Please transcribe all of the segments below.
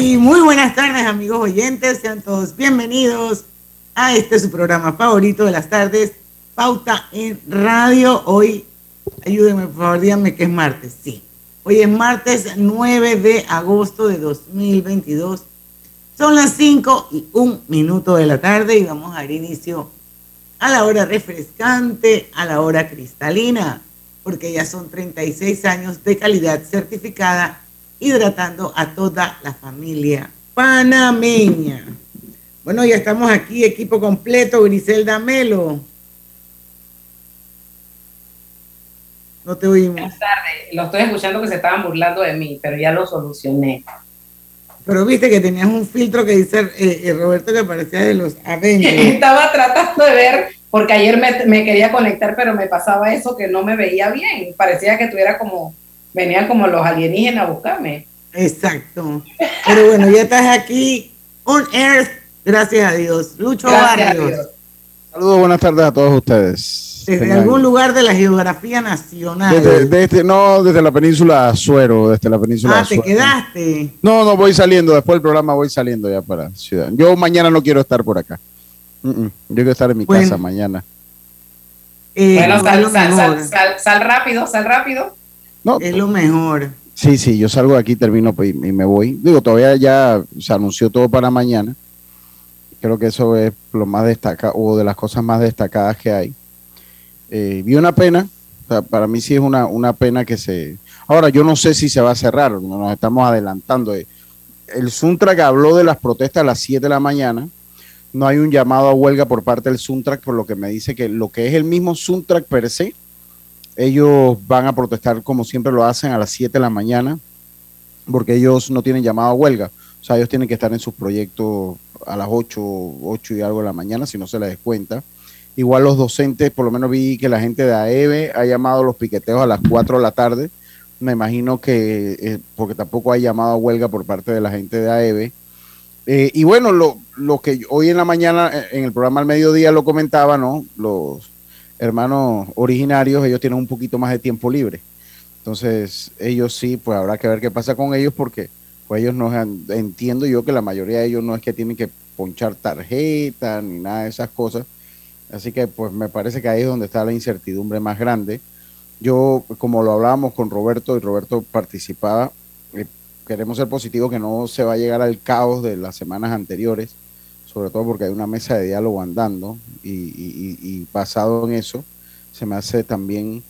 Y muy buenas tardes, amigos oyentes. Sean todos bienvenidos a este su programa favorito de las tardes, Pauta en Radio. Hoy, ayúdenme, por favor, díganme que es martes. Sí. Hoy es martes 9 de agosto de 2022. Son las 5 y un minuto de la tarde y vamos a dar inicio a la hora refrescante, a la hora cristalina, porque ya son 36 años de calidad certificada hidratando a toda la familia panameña. Bueno, ya estamos aquí, equipo completo, Griselda Melo. No te oímos. Buenas tardes. Lo estoy escuchando que se estaban burlando de mí, pero ya lo solucioné. Pero viste que tenías un filtro que dice eh, eh, Roberto que parecía de los Avengers. Estaba tratando de ver, porque ayer me, me, quería conectar, pero me pasaba eso que no me veía bien. Parecía que tuviera como venían como los alienígenas a buscarme. Exacto. Pero bueno, ya estás aquí on Earth, gracias a Dios. Lucho Gracias a Barrios, Dios. Saludos, buenas tardes a todos ustedes. desde Tengan- algún lugar de la geografía nacional. Desde, desde- no, desde la península Azuero, desde la península ah, te Azuero. quedaste. No, no, voy saliendo, después del programa voy saliendo ya para Ciudad. Yo mañana no quiero estar por acá. Mm, mm. Yo quiero estar en mi Bueno. casa mañana. Eh, Bueno, sal, sal, sal, sal rápido, sal rápido. No, Es lo mejor. sí, sí, yo salgo de aquí, termino y y me voy. Digo, todavía ya se anunció todo para mañana. Creo que eso es lo más destacado, o de las cosas más destacadas que hay. Eh, vi una pena, o sea, para mí sí es una, una pena que se... Ahora, yo no sé si se va a cerrar, no nos estamos adelantando. Eh, El Suntrack habló de las protestas a las 7 de la mañana. No hay un llamado a huelga por parte del Suntrack, por lo que me dice que lo que es el mismo Suntrack per se, ellos van a protestar como siempre lo hacen a las 7 de la mañana, porque ellos no tienen llamado a huelga. O sea, ellos tienen que estar en sus proyectos a las 8, 8 y algo de la mañana, si no se les descuenta. Igual los docentes, por lo menos vi que la gente de AEBE ha llamado a los piqueteos a las 4 de la tarde. Me imagino que, eh, porque tampoco hay llamado a huelga por parte de la gente de AEBE. Eh, y bueno, lo, lo que hoy en la mañana, eh, en el programa al mediodía lo comentaba, ¿no? Los hermanos originarios, ellos tienen un poquito más de tiempo libre. Entonces, ellos sí, pues habrá que ver qué pasa con ellos porque pues ellos no entiendo yo que la mayoría de ellos no es que tienen que ponchar tarjeta ni nada de esas cosas. Así que pues me parece que ahí es donde está la incertidumbre más grande. Yo, como lo hablábamos con Roberto y Roberto participaba, eh, queremos ser positivos que no se va a llegar al caos de las semanas anteriores, sobre todo porque hay una mesa de diálogo andando y, y- y- y basado en eso, se me hace también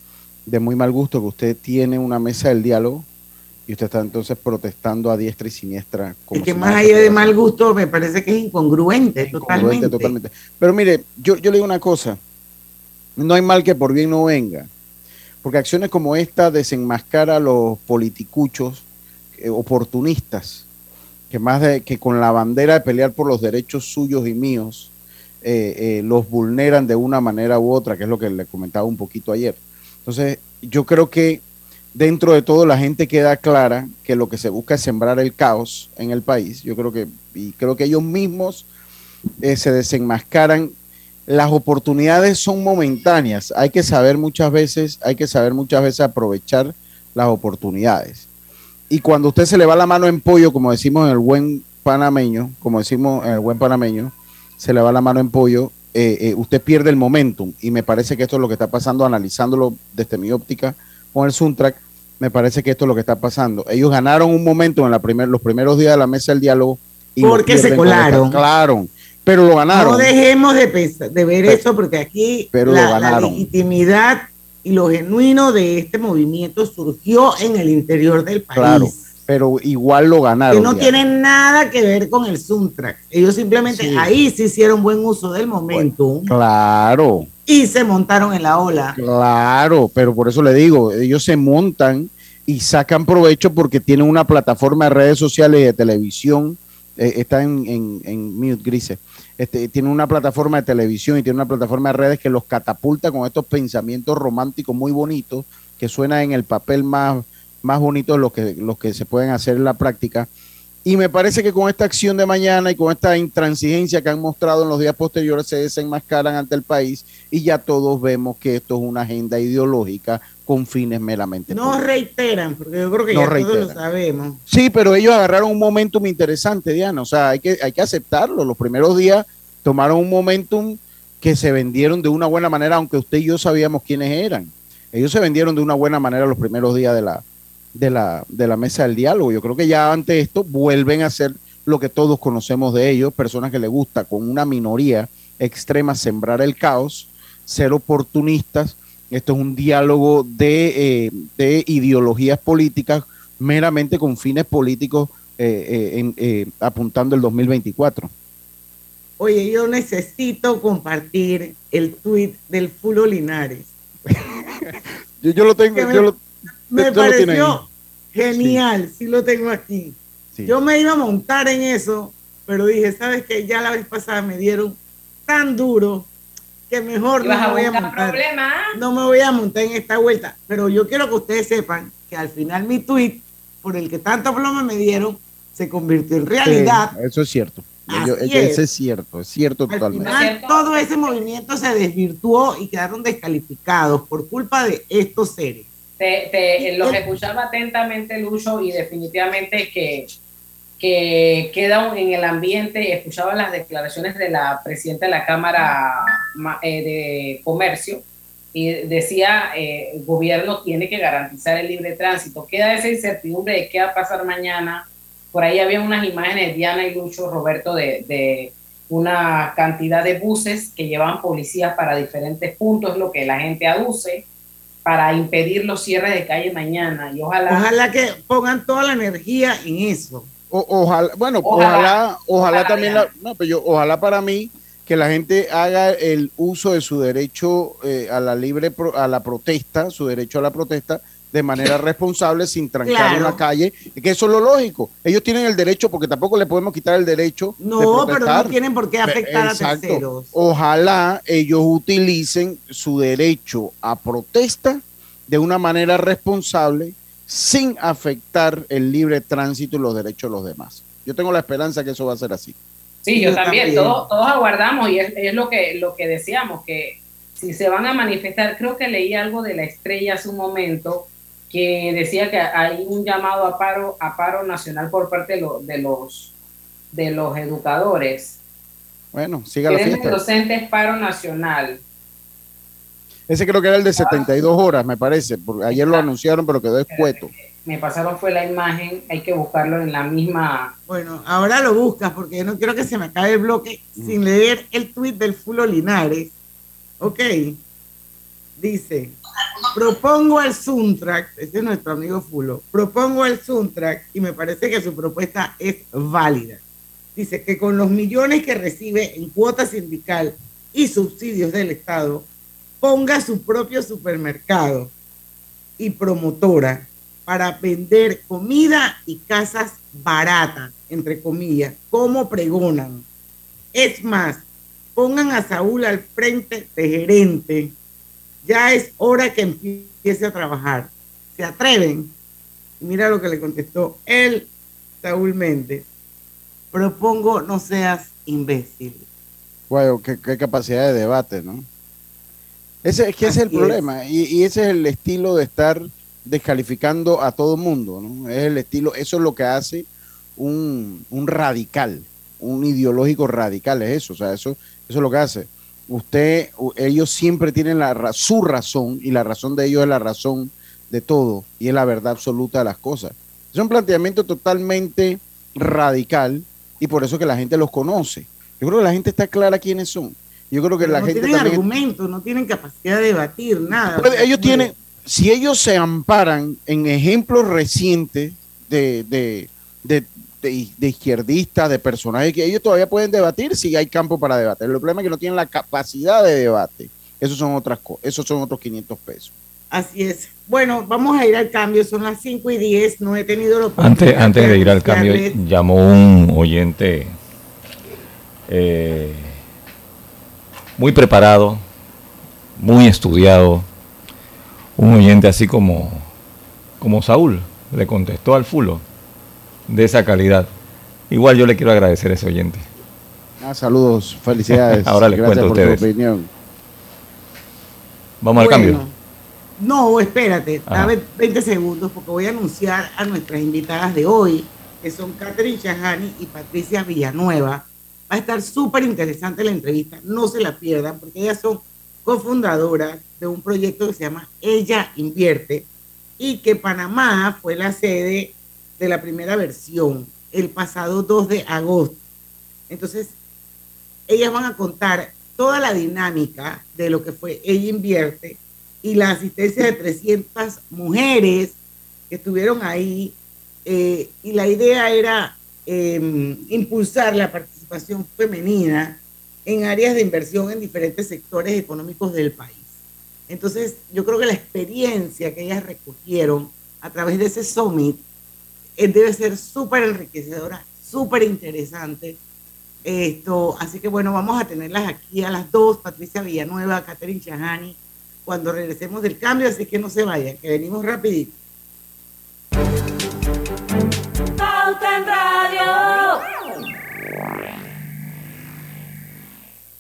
de muy mal gusto que usted tiene una mesa del diálogo y usted está entonces protestando a diestra y siniestra. como Es que si más allá de mal gusto, me parece que es incongruente, incongruente totalmente. totalmente. Pero mire, yo, yo le digo una cosa, no hay mal que por bien no venga, porque acciones como esta desenmascara a los politicuchos eh, oportunistas, que más de que con la bandera de pelear por los derechos suyos y míos, eh, eh, los vulneran de una manera u otra, que es lo que le comentaba un poquito ayer. Entonces, yo creo que dentro de todo la gente queda clara que lo que se busca es sembrar el caos en el país. Yo creo que, y creo que ellos mismos eh, se desenmascaran. Las oportunidades son momentáneas. Hay que saber muchas veces, hay que saber muchas veces aprovechar las oportunidades. Y cuando usted se le va la mano en pollo, como decimos en el buen panameño, como decimos en el buen panameño, se le va la mano en pollo, eh, eh, usted pierde el momentum. Y me parece que esto es lo que está pasando, analizándolo desde mi óptica con el Soundtrack, me parece que esto es lo que está pasando. Ellos ganaron un momento en la primer, los primeros días de la mesa del diálogo. Y porque se colaron. Claro, pero lo ganaron. No dejemos de, pensar, de ver eso porque aquí pero la, la legitimidad y lo genuino de este movimiento surgió en el interior del país. Claro, pero igual lo ganaron. Que no ya. tiene nada que ver con el soundtrack. Ellos simplemente Sí. ahí se hicieron buen uso del momento Claro, y se montaron en la ola. claro, pero por eso le digo, ellos se montan y sacan provecho porque tienen una plataforma de redes sociales y de televisión. eh, está en, en, en mute, Grise. Este, tiene una plataforma de televisión y tiene una plataforma de redes que los catapulta con estos pensamientos románticos muy bonitos que suenan en el papel más, más bonito de los que, los que se pueden hacer en la práctica. Y me parece que con esta acción de mañana y con esta intransigencia que han mostrado en los días posteriores se desenmascaran ante el país y ya todos vemos que esto es una agenda ideológica con fines meramente. No reiteran, porque yo creo que No ya todos lo sabemos. Sí, pero ellos agarraron un momentum interesante, Diana. O sea, hay que, hay que aceptarlo. Los primeros días tomaron un momentum que se vendieron de una buena manera, aunque usted y yo sabíamos quiénes eran. Ellos se vendieron de una buena manera los primeros días de la, de la, de la mesa del diálogo. Yo creo que ya ante esto vuelven a ser lo que todos conocemos de ellos, personas que les gusta con una minoría extrema sembrar el caos, ser oportunistas. Esto es un diálogo de, eh, de ideologías políticas meramente con fines políticos eh, eh, eh, apuntando el 2024. Oye, yo necesito compartir el tweet del Fulo Linares. Yo, yo lo tengo, me- lo, Me pareció genial, sí. lo tengo aquí. sí. Yo me iba a montar en eso, pero dije, ¿sabes qué? Ya la vez pasada me dieron tan duro que mejor no me voy a montar. problemas. No me voy a montar en esta vuelta. Pero yo quiero que ustedes sepan que al final mi tweet, por el que tanto plomo me dieron, se convirtió en realidad. Sí, eso es cierto. Yo- es. Eso es cierto, es cierto Al totalmente. final todo ese movimiento se desvirtuó y quedaron descalificados por culpa de estos seres. Te, te- los escuchaba atentamente, Lucho, y definitivamente que, que queda en el ambiente. Escuchaba las declaraciones de la presidenta de la Cámara Ma- eh, de Comercio y decía, eh, el gobierno tiene que garantizar el libre tránsito. Queda esa incertidumbre de qué va a pasar mañana. Por ahí había unas imágenes, Diana y Lucho, Roberto, de, de una cantidad de buses que llevan policías para diferentes puntos, lo que la gente aduce para impedir los cierres de calle mañana y ojalá, Ojalá que pongan toda la energía en eso. O- ojalá, bueno, Ojalá. ojalá, también, la- no, pero yo, ojalá para mí que la gente haga el uso de su derecho eh, a la libre, pro- a la protesta, su derecho a la protesta de manera responsable, sin trancar Claro. una calle, que eso es lo lógico. Ellos tienen el derecho, porque tampoco le podemos quitar el derecho de No, pero no tienen por qué afectar a terceros. Ojalá ellos utilicen su derecho a protesta de una manera responsable sin afectar el libre tránsito y los derechos de los demás. Yo tengo la esperanza que eso va a ser así. sí, yo, Yo también, también. Todos, todos aguardamos y es, es lo que lo que decíamos, que si se van a manifestar, creo que leí algo de la estrella hace un momento que decía que hay un llamado a paro, a paro nacional por parte de, lo- de los de los educadores. Bueno, siga la fiesta. docentes paro nacional. Ese creo que era el de 72 horas, me parece. Porque ayer lo anunciaron, pero quedó escueto. Me pasaron fue la imagen, hay que buscarlo en la misma Bueno, ahora lo buscas porque yo no quiero que se me acabe el bloque sin leer el tweet del Fulo Linares. Ok. Dice, propongo al Soundtrack, ese es nuestro amigo Fulo, propongo al Soundtrack y me parece que su propuesta es válida. Dice que con los millones que recibe en cuota sindical y subsidios del Estado, ponga su propio supermercado y promotora para vender comida y casas baratas, entre comillas, como pregonan. Es más, pongan a Saúl al frente de gerente. Ya es hora que empiece a trabajar. ¿Se atreven? Mira lo que le contestó él, Saúl Méndez. Propongo no seas imbécil. Bueno, qué, qué capacidad de debate, ¿no? Ese es que ese es el problema. Y, y ese es el estilo de estar descalificando a todo mundo, ¿no? Es el estilo, eso es lo que hace un, un radical. un ideológico radical, es eso, o sea, eso, eso es lo que hace. Usted, ellos siempre tienen la, su razón y la razón de ellos es la razón de todo y es la verdad absoluta de las cosas. Es un planteamiento totalmente radical y por eso que la gente los conoce. Yo creo que la gente está clara quiénes son. Yo creo que la no gente tienen también- argumentos, no tienen capacidad de debatir nada. Ellos tienen, si ellos se amparan en ejemplos recientes de, de, de, de- de izquierdistas, de personajes que ellos todavía pueden debatir si hay campo para debatir. El problema es que no tienen la capacidad de debate. Esos son otras cosas, esos son otros 500 pesos. Así es. Bueno, vamos a ir al cambio. Son las 5 y 10. No he tenido la Antes, antes de ir al cambio, llamó un oyente eh, muy preparado, muy estudiado, un oyente así como, como Saúl, le contestó al fulo, de esa calidad. Igual yo le quiero agradecer a ese oyente. Ah, saludos, felicidades. Ahora les Gracias cuento a por tu ustedes. opinión. Vamos al Bueno, cambio. No, espérate, Ajá. dame 20 segundos porque voy a anunciar a nuestras invitadas de hoy, que son Catherine Chahani y Patricia Villanueva. Va a estar súper interesante la entrevista, no se la pierdan porque ellas son cofundadoras de un proyecto que se llama Ella Invierte y que Panamá fue la sede de la primera versión el pasado 2 de agosto. Entonces, ellas van a contar toda la dinámica de lo que fue Ella Invierte y la asistencia de 300 mujeres que estuvieron ahí. eh, y la idea era eh, impulsar la participación femenina en áreas de inversión en diferentes sectores económicos del país. Entonces, yo creo que la experiencia que ellas recogieron a través de ese summit eh, debe ser súper enriquecedora, súper interesante. Esto, así que bueno, vamos a tenerlas aquí a las dos, Patricia Villanueva, Catherine Chahani, cuando regresemos del cambio, así que no se vayan, que venimos rapidito. Pauta en Radio.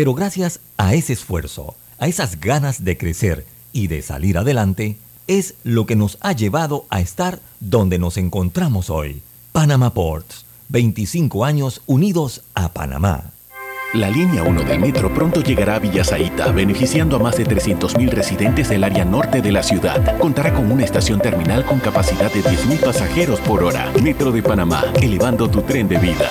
Pero gracias a ese esfuerzo, a esas ganas de crecer y de salir adelante, es lo que nos ha llevado a estar donde nos encontramos hoy. Panama Ports, 25 años unidos a Panamá. La línea 1 del metro pronto llegará a Villasaita, beneficiando a más de 300.000 residentes del área norte de la ciudad. Contará con una estación terminal con capacidad de 10.000 pasajeros por hora. Metro de Panamá, elevando tu tren de vida.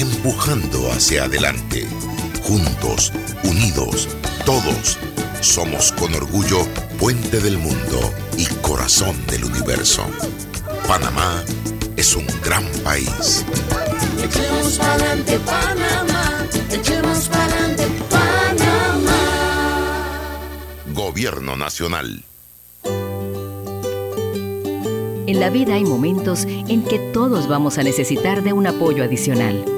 empujando hacia adelante, juntos, unidos, todos. Somos con orgullo puente del mundo y corazón del universo. Panamá es un gran país. Echemos pa'lante Panamá, echemos pa'lante Panamá. Gobierno Nacional. En la vida hay momentos en que todos vamos a necesitar de un apoyo adicional.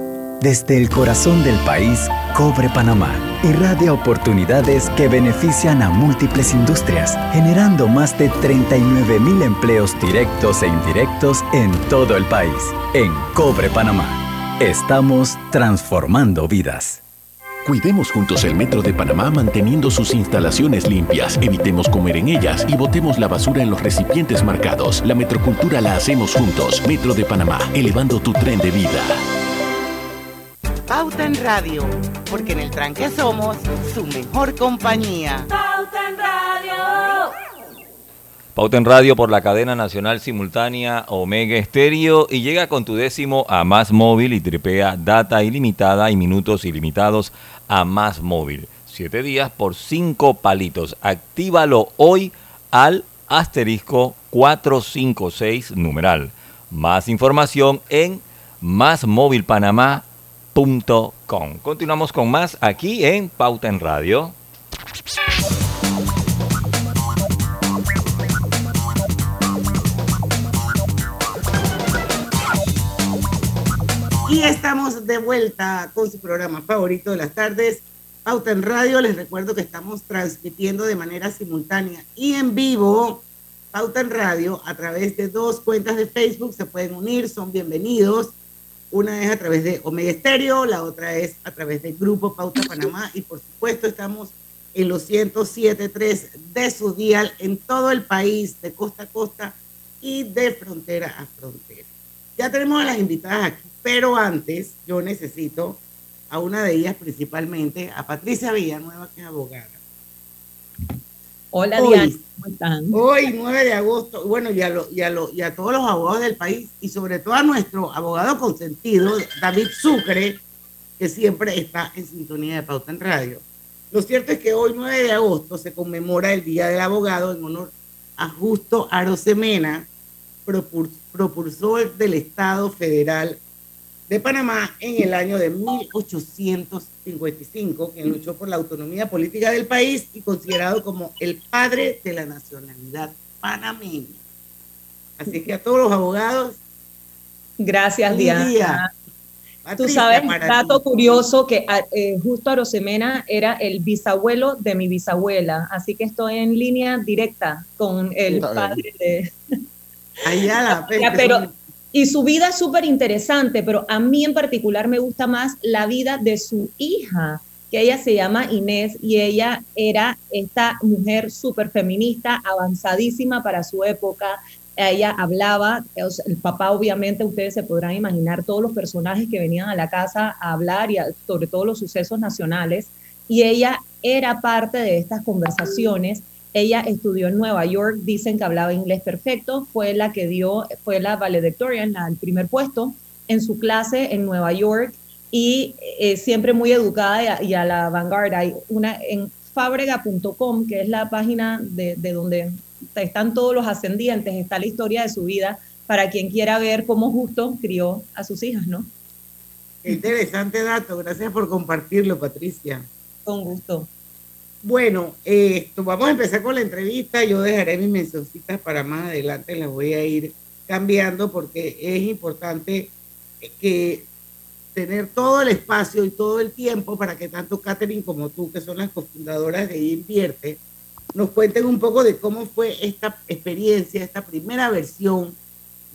Desde el corazón del país, Cobre Panamá irradia oportunidades que benefician a múltiples industrias, generando más de 39 mil empleos directos e indirectos en todo el país. En Cobre Panamá, estamos transformando vidas. Cuidemos juntos el Metro de Panamá manteniendo sus instalaciones limpias, evitemos comer en ellas y botemos la basura en los recipientes marcados. La metrocultura la hacemos juntos. Metro de Panamá, elevando tu tren de vida. Pauta en Radio, porque en el tranque somos su mejor compañía. Pauta en Radio. Pauta en Radio por la cadena nacional simultánea Omega Estéreo y llega con tu décimo a Más Móvil y tripea data ilimitada y minutos ilimitados a Más Móvil. Siete días por cinco palitos. Actívalo hoy al asterisco 456 numeral. Más información en Continuamos con más aquí en Pauta en Radio. Y estamos de vuelta con su programa favorito de las tardes, Pauta en Radio. Les recuerdo que estamos transmitiendo de manera simultánea y en vivo Pauta en Radio a través de dos cuentas de Facebook. Se pueden unir, son bienvenidos. Una es a través de Omega Estéreo, la otra es a través del Grupo Pauta Panamá y por supuesto estamos en los 107.3 de su dial en todo el país, de costa a costa y de frontera a frontera. Ya tenemos a las invitadas aquí, pero antes yo necesito a una de ellas principalmente, a Patricia Villanueva, que es abogada. Hola, Hoy- Diana, ¿cómo están? Hoy, 9 de agosto, bueno, y a, lo- y, a lo- y a todos los abogados del país, y sobre todo a nuestro abogado consentido, David Sucre, que siempre está en sintonía de Pauta en Radio. Lo cierto es que hoy, 9 de agosto, se conmemora el Día del Abogado en honor a Justo Arosemena, propul- propulsor del Estado Federal de Panamá en el año de 1855, quien luchó por la autonomía política del país y considerado como el padre de la nacionalidad panameña. Así que a todos los abogados, Gracias, Un Diana. día. Tú Patricia, sabes, para dato ti. curioso, que a- eh, justo Arosemena era el bisabuelo de mi bisabuela, así que estoy en línea directa con el Está bien. padre de... allá la Ya, peste, pero, son- y su vida es súper interesante, pero a mí en particular me gusta más la vida de su hija, que ella se llama Inés y ella era esta mujer súper feminista, avanzadísima para su época. Ella hablaba, el papá obviamente, ustedes se podrán imaginar todos los personajes que venían a la casa a hablar y sobre todo los sucesos nacionales. Y ella era parte de estas conversaciones ella estudió en Nueva York, dicen que hablaba inglés perfecto, fue la que dio, fue la valedictorian, la- el primer puesto en su clase en Nueva York y eh, siempre muy educada y a, y a la vanguardia. Hay una en fabrega.com, que es la página de, de donde están todos los ascendientes, está la historia de su vida para quien quiera ver cómo justo crió a sus hijas, ¿no? Qué interesante dato, gracias por compartirlo, Patricia. Con gusto. Bueno, esto, vamos a empezar con la entrevista. Yo dejaré mis mencioncitas para más adelante, las voy a ir cambiando porque es importante que tener todo el espacio y todo el tiempo para que tanto Catherine como tú, que son las cofundadoras de Invierte, nos cuenten un poco de cómo fue esta experiencia, esta primera versión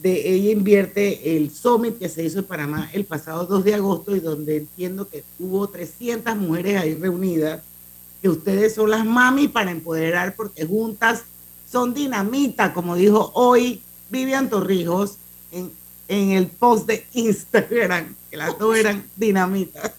de Ella Invierte, el Summit que se hizo en Panamá el pasado 2 de agosto y donde entiendo que hubo 300 mujeres ahí reunidas, que ustedes son las mami para empoderar porque juntas son dinamita, como dijo hoy Vivian Torrijos en, en el post de Instagram, que las dos eran dinamitas.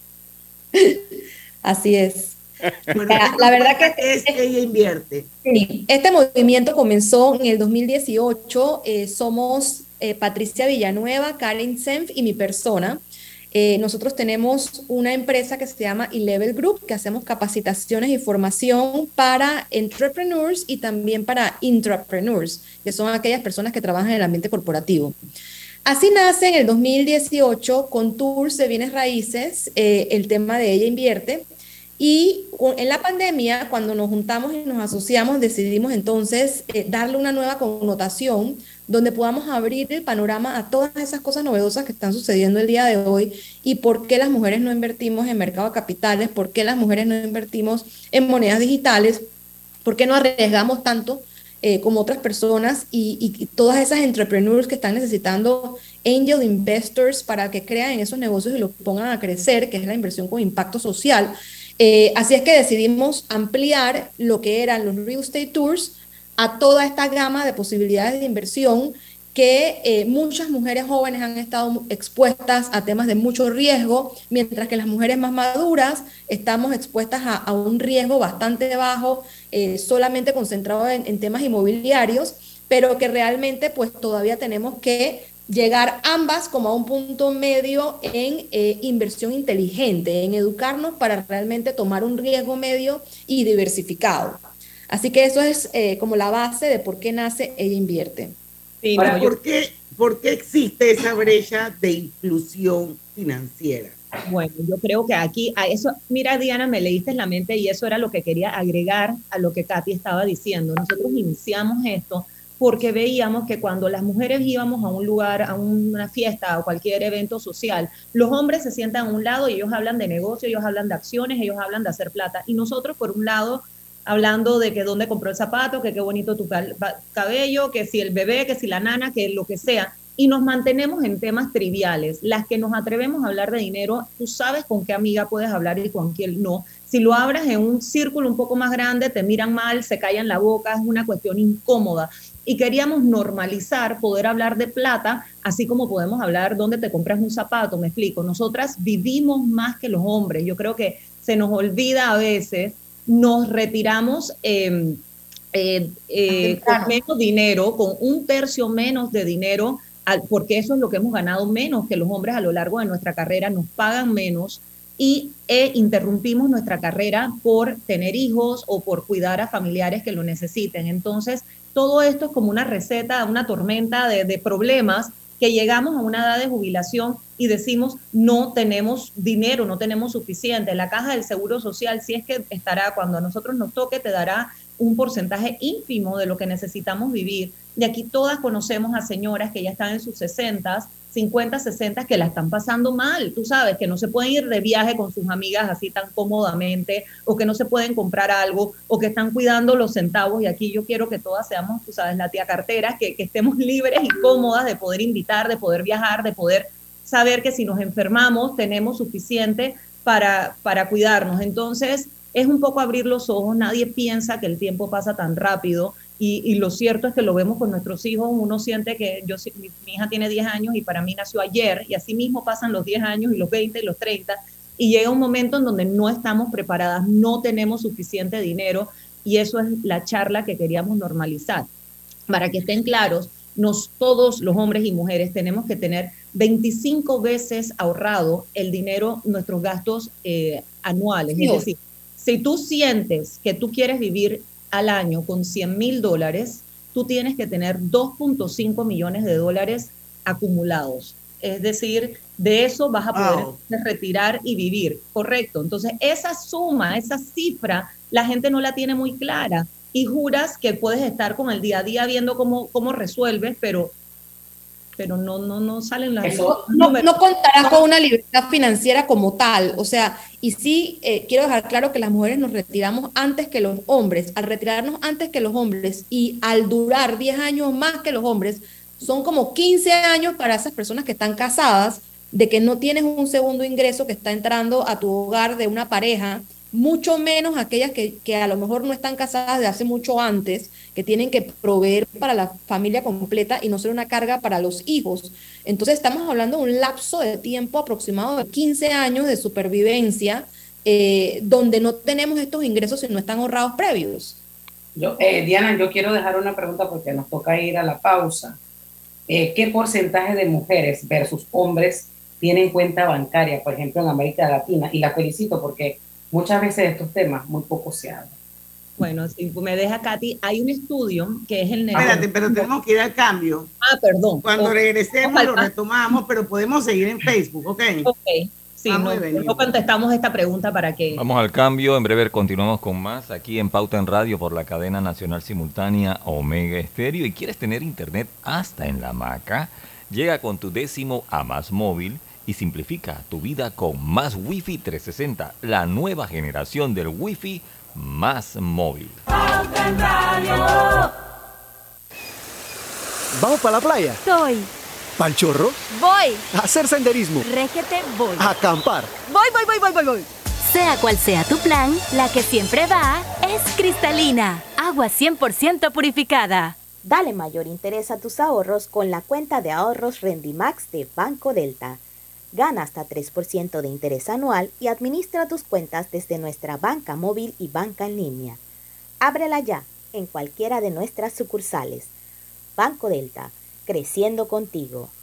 Así es. la, la, verdad que es que ella invierte. Sí, este movimiento comenzó en el 2018. Eh, somos eh, Patricia Villanueva, Karen Senf y mi persona. Eh, nosotros tenemos una empresa que se llama eLevel Group, que hacemos capacitaciones y formación para entrepreneurs y también para intrapreneurs, que son aquellas personas que trabajan en el ambiente corporativo. Así nace en el 2018 con tours de bienes raíces, eh, el tema de ella invierte. Y en la pandemia, cuando nos juntamos y nos asociamos, decidimos entonces eh, darle una nueva connotación donde podamos abrir el panorama a todas esas cosas novedosas que están sucediendo el día de hoy y por qué las mujeres no invertimos en mercado de capitales, por qué las mujeres no invertimos en monedas digitales, por qué no arriesgamos tanto eh, como otras personas y, todas esas entrepreneurs que están necesitando angel investors para que crean esos negocios y los pongan a crecer, que es la inversión con impacto social. Eh, así es que decidimos ampliar lo que eran los real estate tours a toda esta gama de posibilidades de inversión que eh, muchas mujeres jóvenes han estado expuestas a temas de mucho riesgo, mientras que las mujeres más maduras estamos expuestas a, un riesgo bastante bajo, eh, solamente concentrado en, en, temas inmobiliarios, pero que realmente pues todavía tenemos que llegar ambas como a un punto medio en eh, inversión inteligente, en educarnos para realmente tomar un riesgo medio y diversificado. Así que eso es eh, como la base de por qué nace Ella Invierte. Sí, Ahora, ¿por, qué, ¿por qué existe esa brecha de inclusión financiera? Bueno, yo creo que aquí, a eso, mira Diana, me leíste en la mente y eso era lo que quería agregar a lo que Katy estaba diciendo. Nosotros iniciamos esto porque veíamos que cuando las mujeres íbamos a un lugar, a una fiesta o cualquier evento social, los hombres se sientan a un lado y ellos hablan de negocio, ellos hablan de acciones, ellos hablan de hacer plata. Y nosotros, por un lado, hablando de que dónde compró el zapato, que qué bonito tu cabello, que si el bebé, que si la nana, que lo que sea. Y nos mantenemos en temas triviales. Las que nos atrevemos a hablar de dinero, tú sabes con qué amiga puedes hablar y con quién no. Si lo abras en un círculo un poco más grande, te miran mal, se callan la boca, es una cuestión incómoda. Y queríamos normalizar poder hablar de plata, así como podemos hablar dónde te compras un zapato, me explico. Nosotras vivimos más que los hombres. Yo creo que se nos olvida a veces nos retiramos eh, eh, eh, con menos dinero, con un tercio menos de dinero, porque eso es lo que hemos ganado menos que los hombres a lo largo de nuestra carrera, nos pagan menos y e interrumpimos nuestra carrera por tener hijos o por cuidar a familiares que lo necesiten. Entonces, todo esto es como una receta, una tormenta de, de problemas que llegamos a una edad de jubilación y decimos no tenemos dinero, no tenemos suficiente. La caja del Seguro Social, si es que estará cuando a nosotros nos toque, te dará un porcentaje ínfimo de lo que necesitamos vivir. Y aquí todas conocemos a señoras que ya están en sus 60, 50, 60, que la están pasando mal, tú sabes, que no se pueden ir de viaje con sus amigas así tan cómodamente, o que no se pueden comprar algo, o que están cuidando los centavos. Y aquí yo quiero que todas seamos, tú sabes, la tía cartera, que, que estemos libres y cómodas de poder invitar, de poder viajar, de poder saber que si nos enfermamos tenemos suficiente para, para cuidarnos. Entonces, es un poco abrir los ojos, nadie piensa que el tiempo pasa tan rápido y, y, lo cierto es que lo vemos con nuestros hijos, uno siente que yo, mi, mi, hija tiene 10 años y para mí nació ayer y así mismo pasan los 10 años y los 20 y los 30 y llega un momento en donde no estamos preparadas, no tenemos suficiente dinero y eso es la charla que queríamos normalizar. Para que estén claros, nos, todos los hombres y mujeres tenemos que tener 25 veces ahorrado el dinero, nuestros gastos eh, anuales. Sí. Es decir, si tú sientes que tú quieres vivir al año con 100 mil dólares, tú tienes que tener 2.5 millones de dólares acumulados. Es decir, de eso vas a poder wow. retirar y vivir. Correcto. Entonces, esa suma, esa cifra, la gente no la tiene muy clara y juras que puedes estar con el día a día viendo cómo, cómo resuelves, pero pero no, no, no salen las Eso, no, no, contarás con una libertad financiera como tal, o sea, y sí eh, quiero dejar claro que las mujeres nos retiramos antes que los hombres, al retirarnos antes que los hombres y al durar 10 años más que los hombres, son como 15 años para esas personas que están casadas, de que no tienes un segundo ingreso que está entrando a tu hogar de una pareja, mucho menos aquellas que, que, a lo mejor no están casadas de hace mucho antes, que tienen que proveer para la familia completa y no ser una carga para los hijos. Entonces estamos hablando de un lapso de tiempo aproximado de 15 años de supervivencia eh, donde no tenemos estos ingresos si no están ahorrados previos. Yo, eh, Diana, yo quiero dejar una pregunta porque nos toca ir a la pausa. Eh, ¿Qué porcentaje de mujeres versus hombres tienen cuenta bancaria, por ejemplo, en América Latina? Y la felicito porque muchas veces de estos temas muy poco se habla. Bueno, si me deja Katy, hay un estudio que es el Espérate, pero tenemos que ir al cambio. Ah, perdón. Cuando regresemos lo retomamos, pero podemos seguir en Facebook, ¿ok? Ok, sí, Vamos no, no contestamos esta pregunta para que... Vamos al cambio, en breve continuamos con más aquí en Pauta en Radio por la cadena nacional simultánea Omega Estéreo y quieres tener internet hasta en la hamaca, llega con tu décimo a más móvil y simplifica tu vida con más Wi-Fi 360, la nueva generación del Wi-Fi más móvil. ¿Vamos para la playa? Soy. ¿Pal chorro? Voy. ¿A hacer senderismo? Régete, voy. ¿A acampar? Voy, voy, voy, voy, voy, voy. Sea cual sea tu plan, la que siempre va es cristalina. Agua 100% purificada. Dale mayor interés a tus ahorros con la cuenta de ahorros Rendimax de Banco Delta. Gana hasta 3% de interés anual y administra tus cuentas desde nuestra banca móvil y banca en línea. Ábrela ya en cualquiera de nuestras sucursales. Banco Delta, creciendo contigo.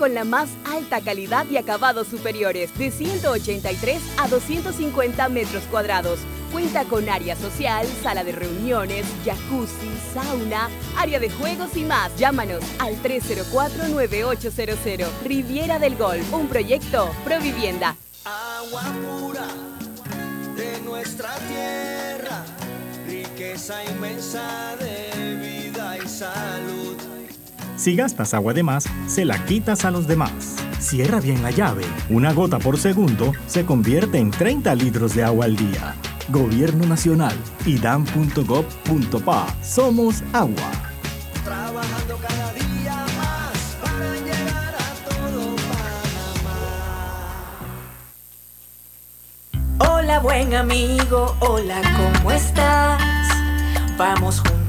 con la más alta calidad y acabados superiores, de 183 a 250 metros cuadrados. Cuenta con área social, sala de reuniones, jacuzzi, sauna, área de juegos y más. Llámanos al 304-9800. Riviera del Golf, un proyecto Provivienda. Agua pura de nuestra tierra, riqueza inmensa de vida y salud. Si gastas agua de más, se la quitas a los demás. Cierra bien la llave. Una gota por segundo se convierte en 30 litros de agua al día. Gobierno Nacional. idam.gov.pa. Somos agua. Trabajando cada día más para llegar a todo Panamá. Hola buen amigo, hola, ¿cómo estás? Vamos juntos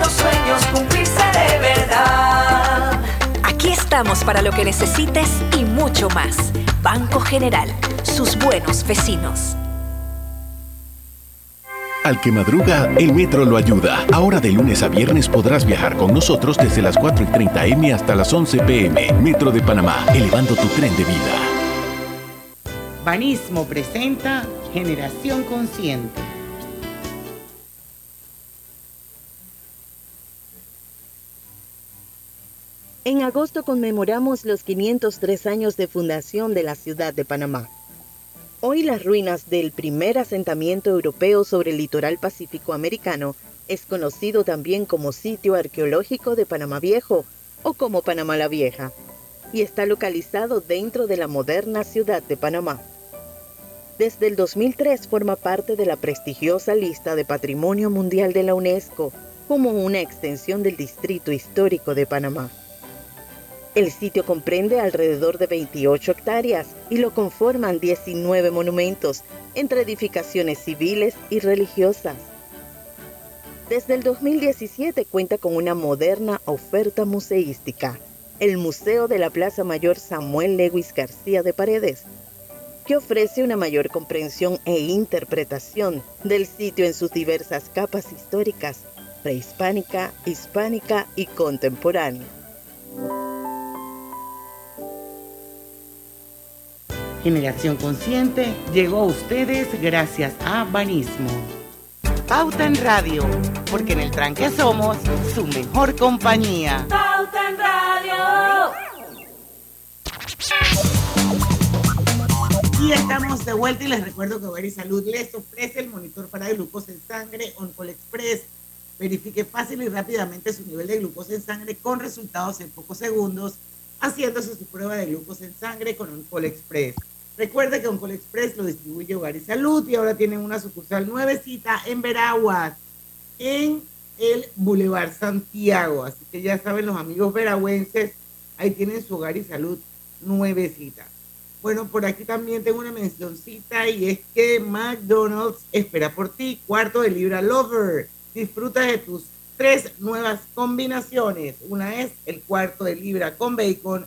los sueños cumplirse de verdad. Aquí estamos para lo que necesites y mucho más. Banco General, sus buenos vecinos. Al que madruga, el metro lo ayuda. Ahora de lunes a viernes podrás viajar con nosotros desde las 4 y 30 M hasta las 11 PM. Metro de Panamá, elevando tu tren de vida. Banismo presenta Generación Consciente. En agosto conmemoramos los 503 años de fundación de la ciudad de Panamá. Hoy las ruinas del primer asentamiento europeo sobre el litoral pacífico americano es conocido también como sitio arqueológico de Panamá Viejo o como Panamá la Vieja, y está localizado dentro de la moderna ciudad de Panamá. Desde el 2003 forma parte de la prestigiosa lista de Patrimonio Mundial de la UNESCO como una extensión del Distrito Histórico de Panamá. El sitio comprende alrededor de 28 hectáreas y lo conforman 19 monumentos entre edificaciones civiles y religiosas. Desde el 2017 cuenta con una moderna oferta museística, el Museo de la Plaza Mayor Samuel Lewis García de Paredes, que ofrece una mayor comprensión e interpretación del sitio en sus diversas capas históricas, prehispánica, hispánica y contemporánea. Generación Consciente llegó a ustedes gracias a Banismo. Pauta en Radio, porque en el tranque somos su mejor compañía. Pauta en Radio. Y estamos de vuelta y les recuerdo que Bari Salud les ofrece el monitor para glucosa en sangre Oncol Express. Verifique fácil y rápidamente su nivel de glucosa en sangre con resultados en pocos segundos, haciéndose su prueba de glucosa en sangre con Oncol Express. Recuerde que Oncol Express lo distribuye Hogar y Salud y ahora tienen una sucursal nuevecita en Veraguas, en el Boulevard Santiago. Así que ya saben los amigos veragüenses, ahí tienen su Hogar y Salud nuevecita. Bueno, por aquí también tengo una mencioncita y es que McDonald's espera por ti, cuarto de libra Lover. Disfruta de tus tres nuevas combinaciones. Una es el cuarto de libra con bacon,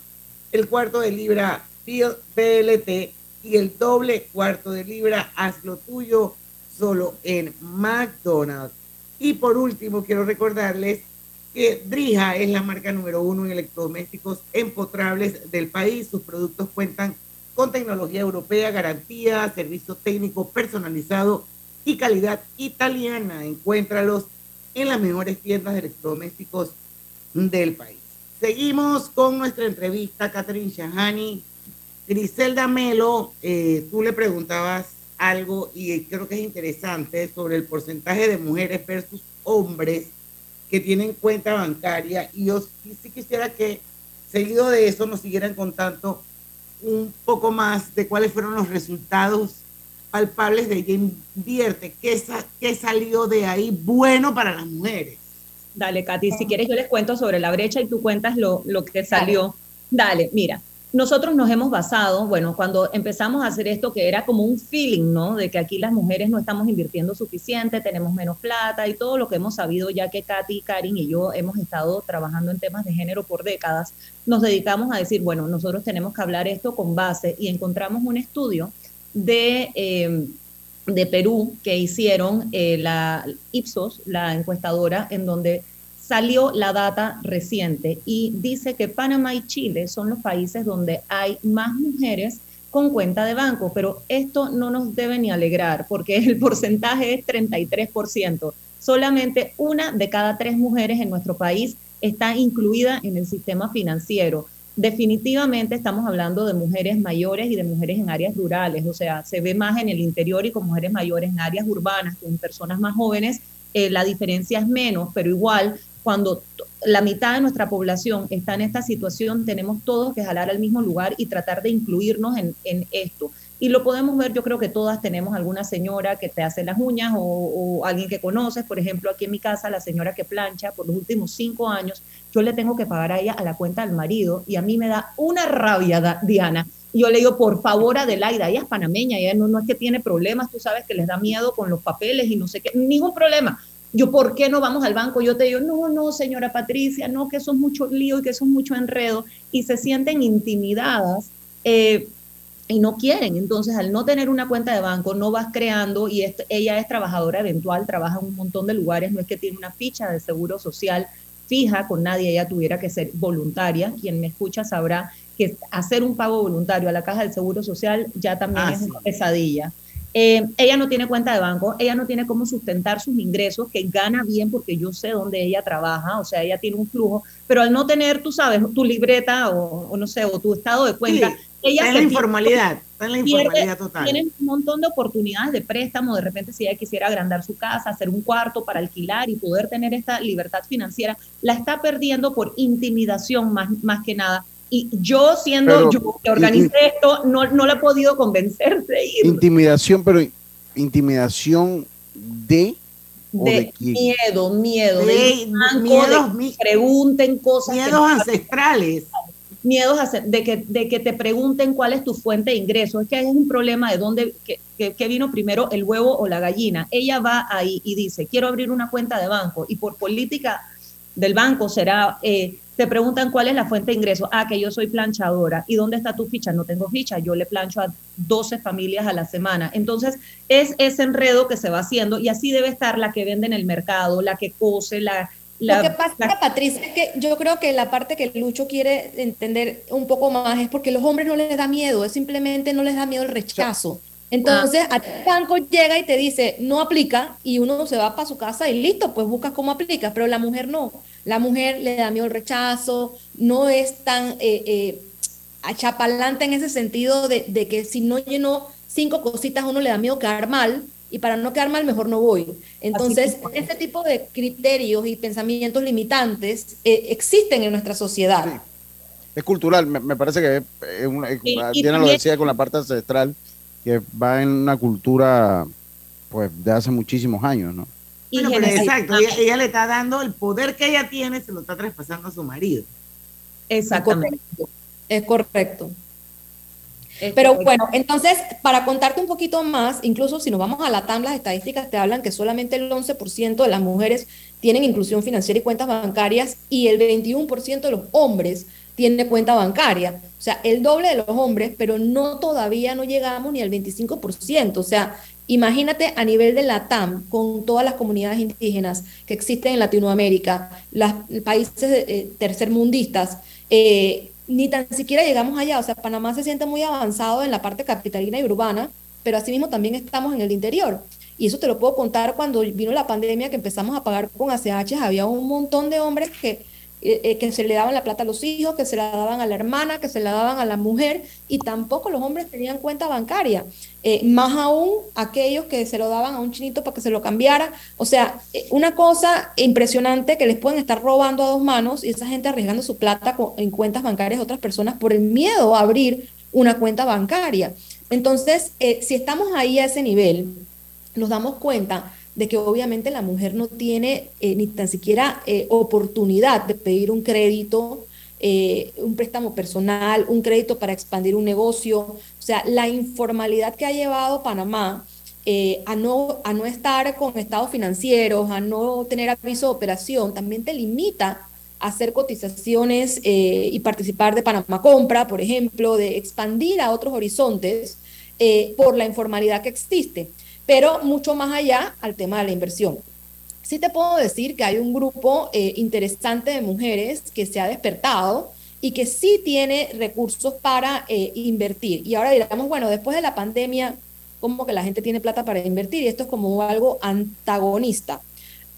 el cuarto de libra PLT y el doble cuarto de libra, hazlo tuyo solo en McDonald's. Y por último, quiero recordarles que Drija es la marca número uno en electrodomésticos empotrables del país. Sus productos cuentan con tecnología europea, garantía, servicio técnico personalizado y calidad italiana. Encuéntralos en las mejores tiendas de electrodomésticos del país. Seguimos con nuestra entrevista, Catherine Shahani, Griselda Melo, eh, tú le preguntabas algo y creo que es interesante sobre el porcentaje de mujeres versus hombres que tienen cuenta bancaria y yo sí quisiera que seguido de eso nos siguieran contando un poco más de cuáles fueron los resultados palpables de ella invierte, qué, qué salió de ahí bueno para las mujeres. Dale, Katy, si quieres yo les cuento sobre la brecha y tú cuentas lo, lo que salió. Dale, mira, nosotros nos hemos basado, bueno, cuando empezamos a hacer esto, que era como un feeling, ¿no? De que aquí las mujeres no estamos invirtiendo suficiente, tenemos menos plata y todo lo que hemos sabido, ya que Katy, Karin y yo hemos estado trabajando en temas de género por décadas, nos dedicamos a decir, bueno, nosotros tenemos que hablar esto con base y encontramos un estudio de, eh, de Perú que hicieron eh, la Ipsos, la encuestadora, en donde salió la data reciente y dice que Panamá y Chile son los países donde hay más mujeres con cuenta de banco, pero esto no nos debe ni alegrar porque el porcentaje es 33%. Solamente una de cada tres mujeres en nuestro país está incluida en el sistema financiero. Definitivamente estamos hablando de mujeres mayores y de mujeres en áreas rurales, o sea, se ve más en el interior y con mujeres mayores en áreas urbanas, con personas más jóvenes, eh, la diferencia es menos, pero igual cuando la mitad de nuestra población está en esta situación, tenemos todos que jalar al mismo lugar y tratar de incluirnos en, esto. Y lo podemos ver, yo creo que todas tenemos alguna señora que te hace las uñas o, alguien que conoces, por ejemplo, aquí en mi casa, la señora que plancha por los últimos cinco años, yo le tengo que pagar a ella a la cuenta del marido y a mí me da una rabia, Diana. Yo le digo, por favor, Adelaida, ella es panameña, ella no, no es que tiene problemas, tú sabes que les da miedo con los papeles y no sé qué, ningún problema yo, ¿por qué no vamos al banco? Yo te digo, no, no, señora Patricia, no, que eso es mucho lío y que eso es mucho enredo. Y se sienten intimidadas eh, y no quieren. Entonces, al no tener una cuenta de banco, no vas creando y ella es trabajadora eventual, trabaja en un montón de lugares, no es que tiene una ficha de seguro social fija con nadie, ella tuviera que ser voluntaria. Quien me escucha sabrá que hacer un pago voluntario a la caja del seguro social ya también ah, es una pesadilla. Eh, ella no tiene cuenta de banco, ella no tiene cómo sustentar sus ingresos, que gana bien porque yo sé dónde ella trabaja, o sea, ella tiene un flujo, pero al no tener, tú sabes, tu libreta o, no sé, o tu estado de cuenta, ella... Está en la informalidad, está en la informalidad total. Tiene un montón de oportunidades de préstamo, de repente si ella quisiera agrandar su casa, hacer un cuarto para alquilar y poder tener esta libertad financiera, la está perdiendo por intimidación más, más que nada y yo siendo yo que organicé esto, no, no le he podido convencer de ir. Intimidación, pero intimidación de... De, miedo, miedo, de, miedos, pregunten cosas. Miedos ancestrales. miedos de que, de que te pregunten cuál es tu fuente de ingreso. Es que es un problema de dónde, que, vino primero el huevo o la gallina. Ella va ahí y dice, quiero abrir una cuenta de banco y por política del banco será, eh, te preguntan cuál es la fuente de ingreso. Ah, que yo soy planchadora. ¿Y dónde está tu ficha? No tengo ficha. Yo le plancho a 12 familias a la semana. Entonces, es ese enredo que se va haciendo y así debe estar la que vende en el mercado, la que cose, la lo que pasa, Patricia, es que yo creo que la parte que Lucho quiere entender un poco más es porque los hombres no les da miedo, es simplemente no les da miedo el rechazo. Entonces, ah. a banco llega y te dice, no aplica, y uno se va para su casa y listo, pues buscas cómo aplica, pero la mujer no. La mujer le da miedo el rechazo, no es tan eh, eh, achapalante en ese sentido de, de que si no llenó cinco cositas, uno le da miedo quedar mal, y para no quedar mal mejor no voy. Entonces, este tipo de criterios y pensamientos limitantes eh, existen en nuestra sociedad. Es cultural, me, parece que Diana lo decía con la parte ancestral, que va en una cultura pues de hace muchísimos años, ¿no? exacto, ella, le está dando el poder que ella tiene, se lo está traspasando a su marido. Exactamente. Es correcto. Pero bueno, entonces, para contarte un poquito más, incluso si nos vamos a la TAM, las estadísticas te hablan que solamente el 11% de las mujeres tienen inclusión financiera y cuentas bancarias y el 21% de los hombres tiene cuenta bancaria. O sea, el doble de los hombres, pero no todavía no llegamos ni al 25%. O sea, imagínate a nivel de la TAM, con todas las comunidades indígenas que existen en Latinoamérica, los países eh, tercermundistas, eh, ni tan siquiera llegamos allá. O sea, Panamá se siente muy avanzado en la parte capitalina y urbana, pero asimismo también estamos en el interior. Y eso te lo puedo contar cuando vino la pandemia que empezamos a pagar con ACH, había un montón de hombres que eh, eh, que se le daban la plata a los hijos, que se la daban a la hermana, que se la daban a la mujer, y tampoco los hombres tenían cuenta bancaria. Eh, más aún aquellos que se lo daban a un chinito para que se lo cambiara. O sea, una cosa impresionante que les pueden estar robando a dos manos y esa gente arriesgando su plata en cuentas bancarias de otras personas por el miedo a abrir una cuenta bancaria. Entonces, si estamos ahí a ese nivel, nos damos cuenta de que obviamente la mujer no tiene eh, ni tan siquiera eh, oportunidad de pedir un crédito, eh, un préstamo personal, un crédito para expandir un negocio. O sea, la informalidad que ha llevado Panamá a, no, a no estar con estados financieros, a no tener aviso de operación, también te limita a hacer cotizaciones y participar de Panamá Compra, por ejemplo, de expandir a otros horizontes por la informalidad que existe pero mucho más allá al tema de la inversión. Sí te puedo decir que hay un grupo eh, interesante de mujeres que se ha despertado y que sí tiene recursos para eh, invertir. Y ahora diremos, bueno, después de la pandemia, ¿cómo que la gente tiene plata para invertir? Y esto es como algo antagonista.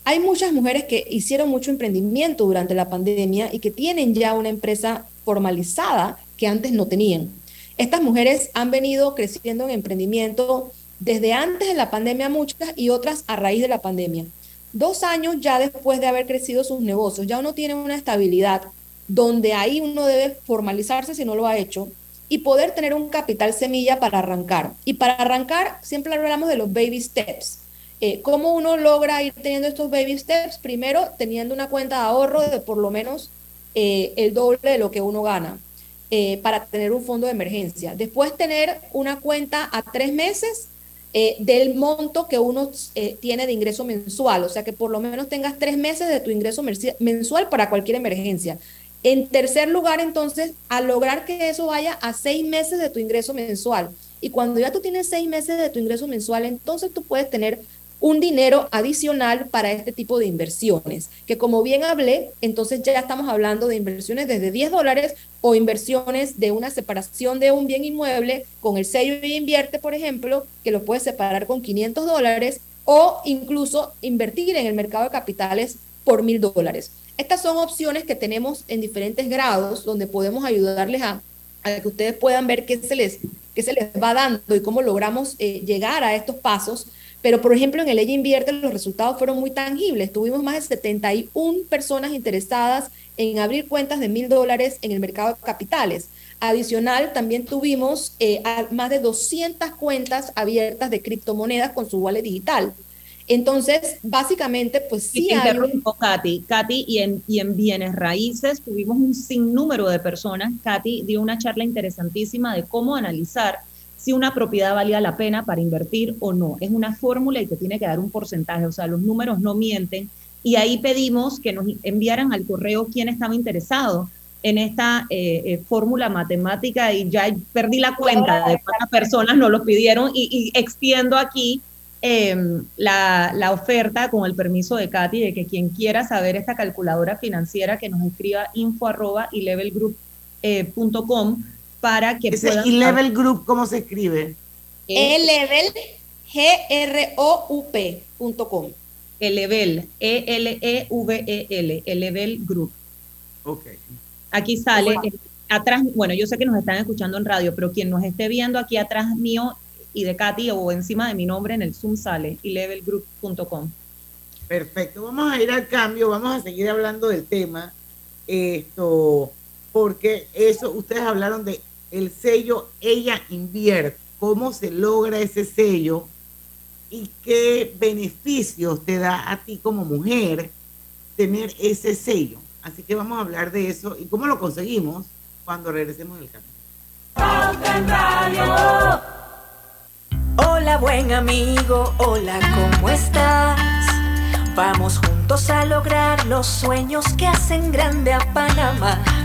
Hay muchas mujeres que hicieron mucho emprendimiento durante la pandemia y que tienen ya una empresa formalizada que antes no tenían. Estas mujeres han venido creciendo en emprendimiento desde antes de la pandemia muchas y otras a raíz de la pandemia. Dos años ya después de haber crecido sus negocios, ya uno tiene una estabilidad donde ahí uno debe formalizarse si no lo ha hecho y poder tener un capital semilla para arrancar. Y para arrancar siempre hablamos de los baby steps. Eh, ¿Cómo uno logra ir teniendo estos baby steps? Primero, teniendo una cuenta de ahorro de por lo menos eh, el doble de lo que uno gana eh, para tener un fondo de emergencia. Después, tener una cuenta a tres meses eh, del monto que uno eh, tiene de ingreso mensual, o sea que por lo menos tengas tres meses de tu ingreso mensual para cualquier emergencia. En tercer lugar, entonces, a lograr que eso vaya a seis meses de tu ingreso mensual. Y cuando ya tú tienes seis meses de tu ingreso mensual, entonces tú puedes tener un dinero adicional para este tipo de inversiones, que como bien hablé, entonces ya estamos hablando de inversiones desde 10 dólares o inversiones de una separación de un bien inmueble con el sello y invierte, por ejemplo, que lo puedes separar con 500 dólares o incluso invertir en el mercado de capitales por mil dólares. Estas son opciones que tenemos en diferentes grados donde podemos ayudarles a, que ustedes puedan ver qué se les, qué se les va dando y cómo logramos eh, llegar a estos pasos pero, por ejemplo, en el Ella Invierte los resultados fueron muy tangibles. Tuvimos más de 71 personas interesadas en abrir cuentas de mil dólares en el mercado de capitales. Adicional, también tuvimos eh, más de 200 cuentas abiertas de criptomonedas con su wallet digital. Entonces, básicamente, pues sí. Y te interrumpo, Katy. Katy, y en, y en bienes raíces tuvimos un sinnúmero de personas. Katy dio una charla interesantísima de cómo analizar si una propiedad valía la pena para invertir o no. Es una fórmula y te tiene que dar un porcentaje, o sea, los números no mienten. Y ahí pedimos que nos enviaran al correo quién estaba interesado en esta eh, eh, fórmula matemática y ya perdí la cuenta de cuántas personas nos lo pidieron y, y extiendo aquí Em, la, la, oferta con el permiso de Katy de que quien quiera saber esta calculadora financiera que nos escriba info arroba y levelgroup.com eh, para que Ese puedan... ¿Y level group cómo se escribe? E-level, G-R-O-U-P.com. E-level, E-L-E-V-E-L, E-level group. Ok. Aquí sale, atrás, bueno, yo sé que nos están escuchando en radio, pero quien nos esté viendo aquí atrás mío y de Katy o encima de mi nombre en el Zoom sale y levelgroup.com. Perfecto, vamos a ir al cambio, vamos a seguir hablando del tema, esto, porque eso, ustedes hablaron de el sello Ella Invierte, cómo se logra ese sello y qué beneficios te da a ti como mujer tener ese sello. Así que vamos a hablar de eso y cómo lo conseguimos cuando regresemos del cambio. Hola buen amigo, hola, ¿cómo estás? Vamos juntos a lograr los sueños que hacen grande a Panamá.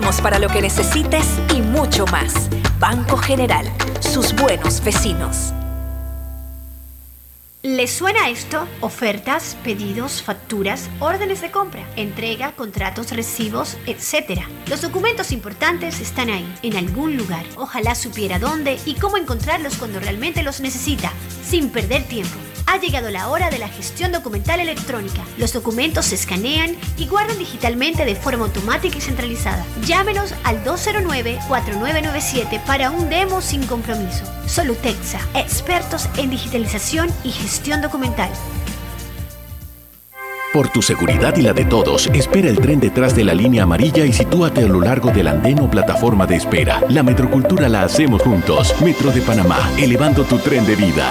para lo que necesites y mucho más. Banco General, sus buenos vecinos. ¿Les suena esto? Ofertas, pedidos, facturas, órdenes de compra, entrega, contratos, recibos, etc. Los documentos importantes están ahí, en algún lugar. Ojalá supiera dónde y cómo encontrarlos cuando realmente los necesita, sin perder tiempo. Ha llegado la hora de la gestión documental electrónica. Los documentos se escanean y guardan digitalmente de forma automática y centralizada. Llámenos al 209-4997 para un demo sin compromiso. Solutexa, expertos en digitalización y gestión documental. Por tu seguridad y la de todos, espera el tren detrás de la línea amarilla y sitúate a lo largo del andén o plataforma de espera. La metrocultura la hacemos juntos. Metro de Panamá, elevando tu tren de vida.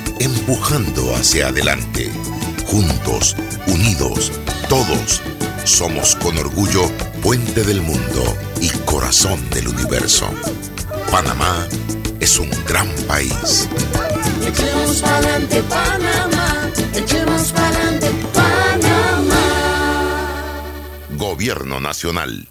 empujando hacia adelante. Juntos, unidos, todos, somos con orgullo puente del mundo y corazón del universo. Panamá es un gran país. Echemos pa'lante Panamá, echemos pa'lante Panamá. Gobierno Nacional.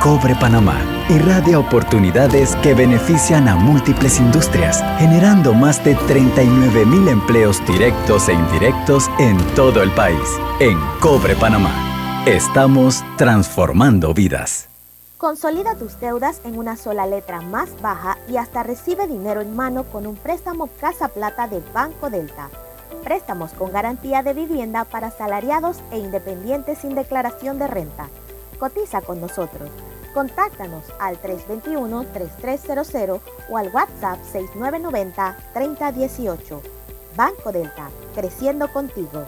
Cobre Panamá irradia oportunidades que benefician a múltiples industrias, generando más de 39 mil empleos directos e indirectos en todo el país. En Cobre Panamá, estamos transformando vidas. Consolida tus deudas en una sola letra más baja y hasta recibe dinero en mano con un préstamo Casa Plata de Banco Delta. Préstamos con garantía de vivienda para salariados e independientes sin declaración de renta. Cotiza con nosotros. Contáctanos al 321-3300 o al WhatsApp 6990-3018. Banco Delta, creciendo contigo.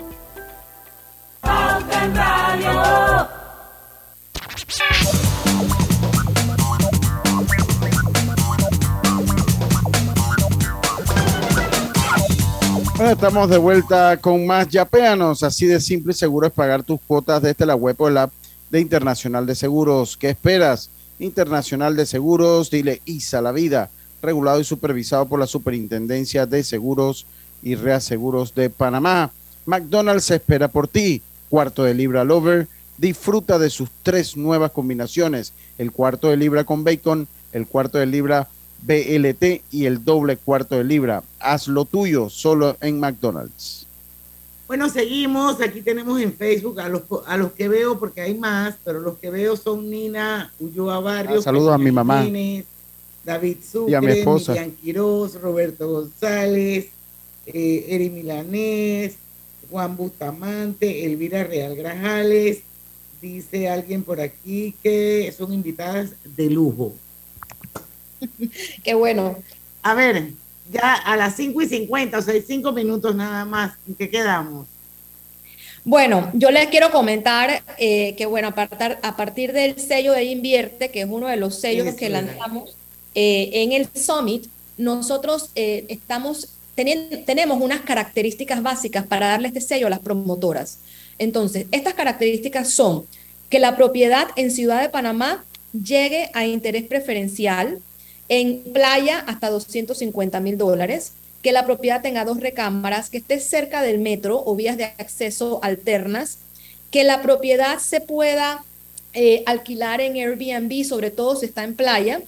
Bueno, estamos de vuelta con más Yapeanos. Así de simple y seguro es pagar tus cuotas desde la web o el app de Internacional de Seguros. ¿Qué esperas? Internacional de Seguros, dile ISA la vida, regulado y supervisado por la Superintendencia de Seguros y Reaseguros de Panamá. McDonald's espera por ti. Cuarto de libra Lover. Disfruta de sus tres nuevas combinaciones: el cuarto de libra con bacon, el cuarto de libra BLT y el doble cuarto de libra. Haz lo tuyo solo en McDonald's. Bueno, seguimos. Aquí tenemos en Facebook a los, a los que veo, porque hay más, pero los que veo son Nina Ulloa Barrios. Ah, saludos a mi mamá. David Sucre, Y a mi esposa. Miriam Quiroz, Roberto González, eh, Eri Milanés, Juan Bustamante, Elvira Real Grajales. Dice alguien por aquí que son invitadas de lujo. Qué bueno. A ver, ya a las 5 y 50, o sea, hay 5 minutos nada más. ¿En qué quedamos? Bueno, yo les quiero comentar eh, que, bueno, a, partar- a partir del sello de Invierte, que es uno de los sellos que lanzamos eh, en el Summit, nosotros eh, estamos teni- tenemos unas características básicas para darle este sello a las promotoras. Entonces, estas características son que la propiedad en Ciudad de Panamá llegue a interés preferencial, en playa hasta 250 mil dólares, que la propiedad tenga dos recámaras, que esté cerca del metro o vías de acceso alternas, que la propiedad se pueda eh, alquilar en Airbnb, sobre todo si está en playa,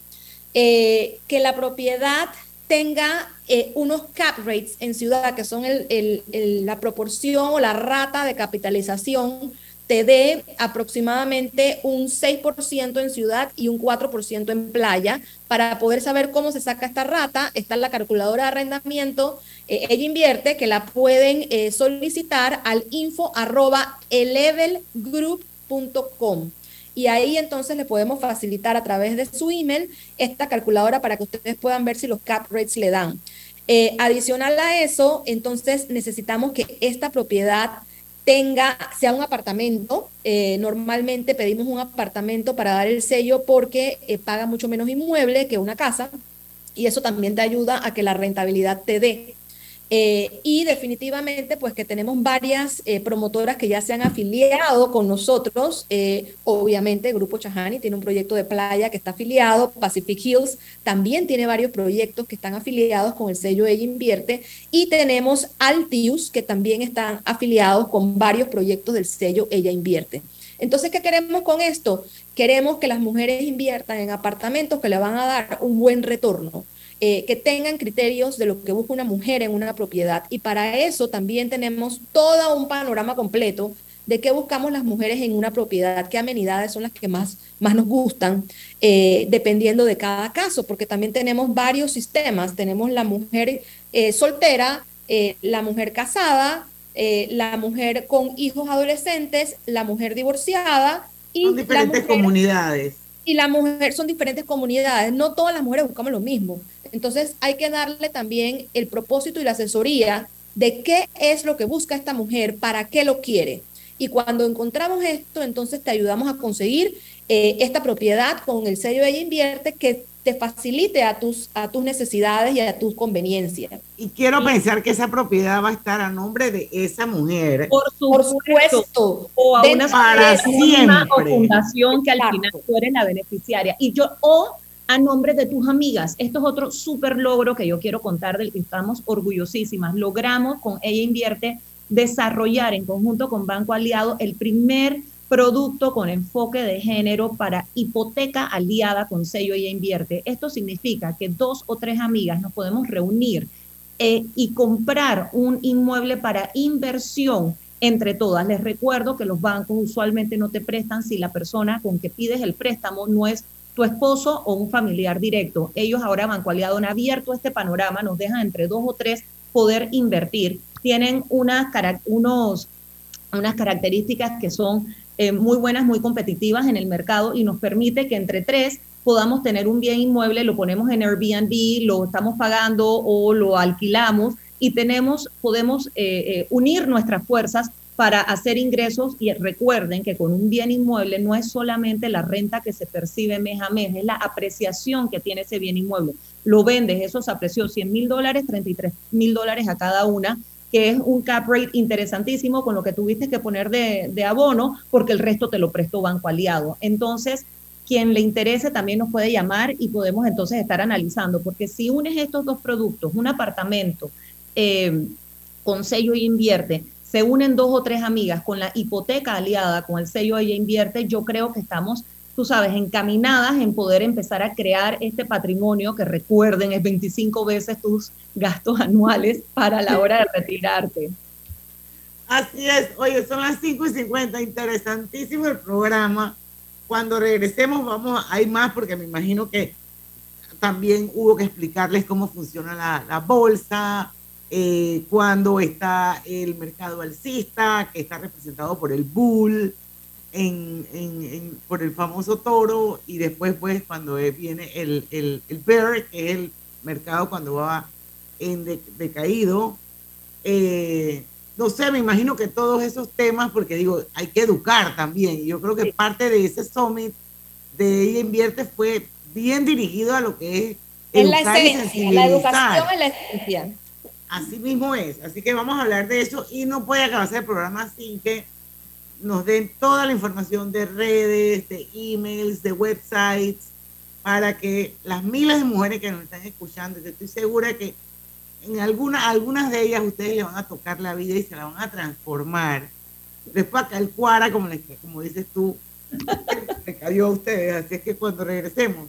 eh, que la propiedad tenga eh, unos cap rates en ciudad, que son la proporción o la rata de capitalización, te dé aproximadamente un 6% en ciudad y un 4% en playa. Para poder saber cómo se saca esta rata, está en la calculadora de arrendamiento. eh, ella invierte, que la pueden eh, solicitar al info arroba y ahí entonces le podemos facilitar a través de su email esta calculadora para que ustedes puedan ver si los cap rates le dan. Eh, adicional a eso, entonces necesitamos que esta propiedad tenga, sea un apartamento. Eh, normalmente pedimos un apartamento para dar el sello porque eh, paga mucho menos inmueble que una casa y eso también te ayuda a que la rentabilidad te dé. Eh, y definitivamente, pues que tenemos varias eh, promotoras que ya se han afiliado con nosotros. Eh, obviamente, Grupo Chahani tiene un proyecto de playa que está afiliado. Pacific Hills también tiene varios proyectos que están afiliados con el sello Ella Invierte. Y tenemos Altius, que también están afiliados con varios proyectos del sello Ella Invierte. Entonces, ¿qué queremos con esto? Queremos que las mujeres inviertan en apartamentos que le van a dar un buen retorno eh, que tengan criterios de lo que busca una mujer en una propiedad. Y para eso también tenemos todo un panorama completo de qué buscamos las mujeres en una propiedad, qué amenidades son las que más, más nos gustan, eh, dependiendo de cada caso, porque también tenemos varios sistemas. Tenemos la mujer eh, soltera, la mujer casada, la mujer con hijos adolescentes, la mujer divorciada y Son la diferentes mujer- comunidades. y la mujer son diferentes comunidades, no todas las mujeres buscamos lo mismo. Entonces hay que darle también el propósito y la asesoría de qué es lo que busca esta mujer, para qué lo quiere. Y cuando encontramos esto, entonces te ayudamos a conseguir eh, esta propiedad con el sello Ella Invierte que te facilite a tus, a tus necesidades y a tus conveniencias. Y quiero pensar que esa propiedad va a estar a nombre de esa mujer. Por supuesto. O a De- una para o fundación que al Exacto. final tú eres la beneficiaria. Y yo, o a nombre de tus amigas. Esto es otro súper logro que yo quiero contar del que estamos orgullosísimas. Logramos con Ella Invierte desarrollar en conjunto con Banco Aliado el primer producto con enfoque de género para hipoteca aliada con sello Ella Invierte. Esto significa que dos o tres amigas nos podemos reunir eh, y comprar un inmueble para inversión entre todas. Les recuerdo que los bancos usualmente no te prestan si la persona con que pides el préstamo no es tu esposo o un familiar directo. Ellos ahora, Banco Aliado, han abierto este panorama, nos dejan entre dos o tres poder invertir. Tienen unas, unos, unas características que son eh, muy buenas, muy competitivas en el mercado y nos permite que entre tres podamos tener un bien inmueble, lo ponemos en Airbnb, lo estamos pagando o lo alquilamos y tenemos, podemos eh, eh, unir nuestras fuerzas para hacer ingresos y recuerden que con un bien inmueble no es solamente la renta que se percibe mes a mes, es la apreciación que tiene ese bien inmueble. Lo vendes, eso se apreció 100 mil dólares, 33 mil dólares a cada una, que es un cap rate interesantísimo con lo que tuviste que poner de, de abono porque el resto te lo prestó Banco Aliado. Entonces, quien le interese también nos puede llamar y podemos entonces estar analizando, porque si unes estos dos productos, un apartamento eh, con sello y invierte, se unen dos o tres amigas con la hipoteca aliada con el sello Ella Invierte, yo creo que estamos, tú sabes, encaminadas en poder empezar a crear este patrimonio que recuerden es 25 veces tus gastos anuales para la hora de retirarte. Así es, oye, son las 5 y 50, interesantísimo el programa. Cuando regresemos vamos, hay más porque me imagino que también hubo que explicarles cómo funciona la, la bolsa, eh, cuando está el mercado alcista, que está representado por el bull, en, en, por el famoso toro, y después pues cuando viene el, el, el bear, que es el mercado cuando va en decaído. Eh, no sé, me imagino que todos esos temas, porque digo, hay que educar también. Yo creo que parte de ese summit de ella invierte fue bien dirigido a lo que es es la esencia, la educación la esencia. Así mismo es. Así que vamos a hablar de eso y no puede acabarse el programa sin que nos den toda la información de redes, de emails, de websites, para que las miles de mujeres que nos están escuchando, estoy segura que en alguna, algunas de ellas ustedes le van a tocar la vida y se la van a transformar. Después acá el cuara, como, como dices tú, le cayó a ustedes. Así es que cuando regresemos,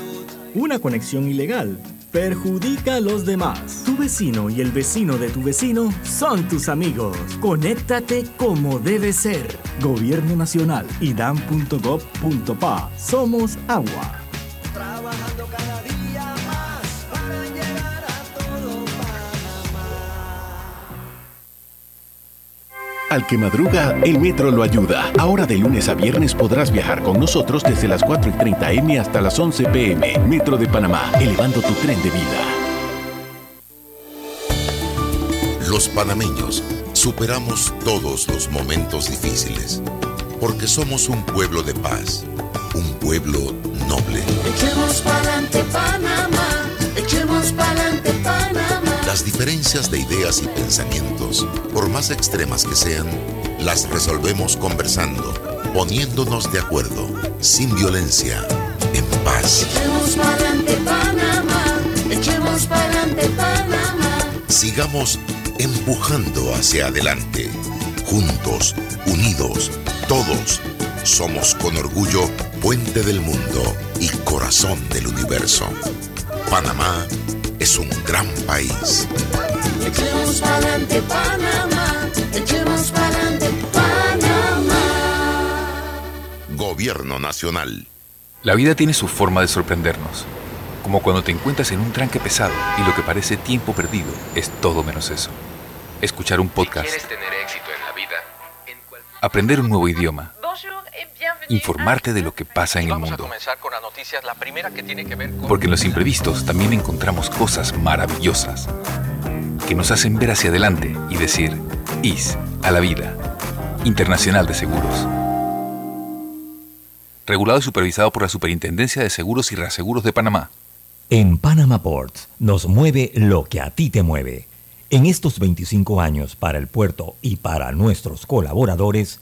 Una conexión ilegal perjudica a los demás. Tu vecino y el vecino de tu vecino son tus amigos. Conéctate como debe ser. Gobierno Nacional y dan.gov.pa. Somos agua. Al que madruga, el metro lo ayuda. Ahora de lunes a viernes podrás viajar con nosotros desde las 4 y 30 M hasta las 11 PM. Metro de Panamá, elevando tu tren de vida. Los panameños superamos todos los momentos difíciles porque somos un pueblo de paz, un pueblo noble. Echemos pa'lante Panamá, echemos pa'lante Panamá. Las diferencias de ideas y pensamientos, por más extremas que sean, las resolvemos conversando, poniéndonos de acuerdo, sin violencia, en paz. Echemos pa'lante Panamá, echemos pa'lante Panamá. Sigamos empujando hacia adelante, juntos, unidos, todos. Somos con orgullo puente del mundo y corazón del universo. Panamá es un gran país. Echemos pa'lante Panamá, echemos pa'lante Panamá. Gobierno Nacional. La vida tiene su forma de sorprendernos, como cuando te encuentras en un tranque pesado y lo que parece tiempo perdido es todo menos eso. Escuchar un podcast, tener éxito en la vida, aprender un nuevo idioma, informarte de lo que pasa en el vamos a mundo. comenzar con las noticias. La primera que tiene que ver con... Porque en los imprevistos también encontramos cosas maravillosas. que nos hacen ver hacia adelante y decir, IS a la vida. Internacional de Seguros. Regulado y supervisado por la Superintendencia de Seguros y Reaseguros de Panamá. En Panama Ports nos mueve lo que a ti te mueve. En estos 25 años para el puerto y para nuestros colaboradores,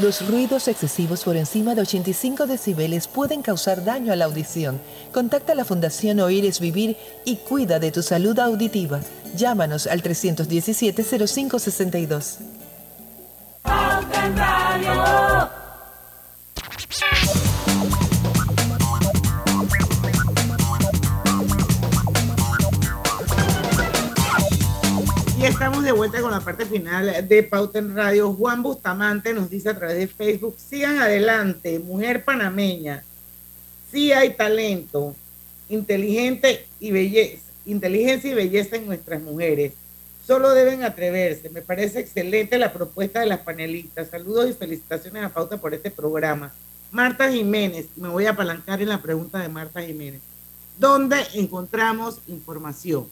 Los ruidos excesivos por encima de 85 decibeles pueden causar daño a la audición. Contacta a la Fundación Oír es Vivir y cuida de tu salud auditiva. Llámanos al 317-0562. Y estamos de vuelta con la parte final de Pauta en Radio. Juan Bustamante nos dice a través de Facebook, sigan adelante, mujer panameña. Sí hay talento, inteligente y belleza, inteligencia y belleza en nuestras mujeres. Solo deben atreverse. Me parece excelente la propuesta de las panelistas. Saludos y felicitaciones a Pauta por este programa. Marta Jiménez, me voy a apalancar en la pregunta de Marta Jiménez. ¿Dónde encontramos información?